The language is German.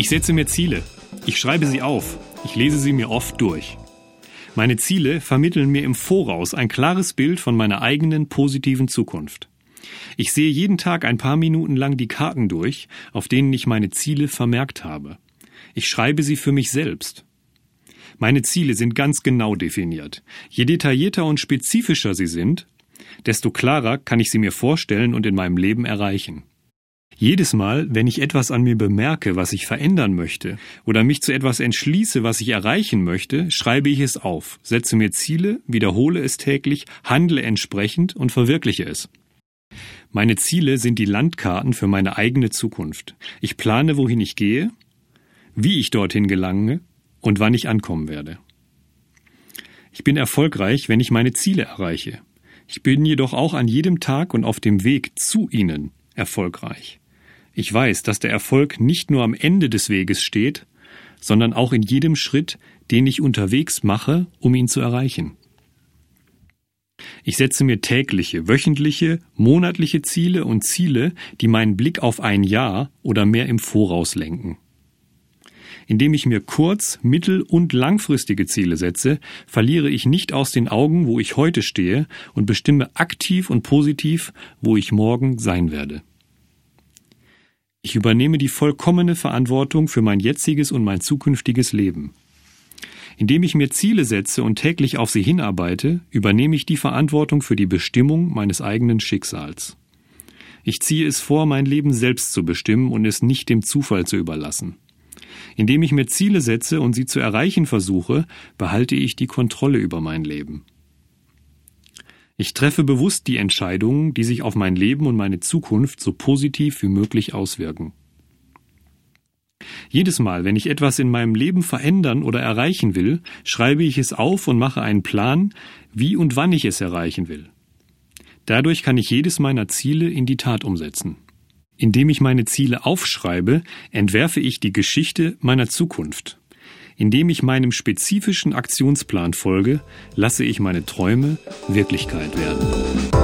Ich setze mir Ziele. Ich schreibe sie auf. Ich lese sie mir oft durch. Meine Ziele vermitteln mir im Voraus ein klares Bild von meiner eigenen positiven Zukunft. Ich sehe jeden Tag ein paar Minuten lang die Karten durch, auf denen ich meine Ziele vermerkt habe. Ich schreibe sie für mich selbst. Meine Ziele sind ganz genau definiert. Je detaillierter und spezifischer sie sind, desto klarer kann ich sie mir vorstellen und in meinem Leben erreichen. Jedes Mal, wenn ich etwas an mir bemerke, was ich verändern möchte, oder mich zu etwas entschließe, was ich erreichen möchte, schreibe ich es auf, setze mir Ziele, wiederhole es täglich, handle entsprechend und verwirkliche es. Meine Ziele sind die Landkarten für meine eigene Zukunft. Ich plane, wohin ich gehe, wie ich dorthin gelange und wann ich ankommen werde. Ich bin erfolgreich, wenn ich meine Ziele erreiche. Ich bin jedoch auch an jedem Tag und auf dem Weg zu ihnen erfolgreich. Ich weiß, dass der Erfolg nicht nur am Ende des Weges steht, sondern auch in jedem Schritt, den ich unterwegs mache, um ihn zu erreichen. Ich setze mir tägliche, wöchentliche, monatliche Ziele und Ziele, die meinen Blick auf ein Jahr oder mehr im Voraus lenken. Indem ich mir kurz-, mittel- und langfristige Ziele setze, verliere ich nicht aus den Augen, wo ich heute stehe und bestimme aktiv und positiv, wo ich morgen sein werde. Ich übernehme die vollkommene Verantwortung für mein jetziges und mein zukünftiges Leben. Indem ich mir Ziele setze und täglich auf sie hinarbeite, übernehme ich die Verantwortung für die Bestimmung meines eigenen Schicksals. Ich ziehe es vor, mein Leben selbst zu bestimmen und es nicht dem Zufall zu überlassen. Indem ich mir Ziele setze und sie zu erreichen versuche, behalte ich die Kontrolle über mein Leben. Ich treffe bewusst die Entscheidungen, die sich auf mein Leben und meine Zukunft so positiv wie möglich auswirken. Jedes Mal, wenn ich etwas in meinem Leben verändern oder erreichen will, schreibe ich es auf und mache einen Plan, wie und wann ich es erreichen will. Dadurch kann ich jedes meiner Ziele in die Tat umsetzen. Indem ich meine Ziele aufschreibe, entwerfe ich die Geschichte meiner Zukunft. Indem ich meinem spezifischen Aktionsplan folge, lasse ich meine Träume Wirklichkeit werden.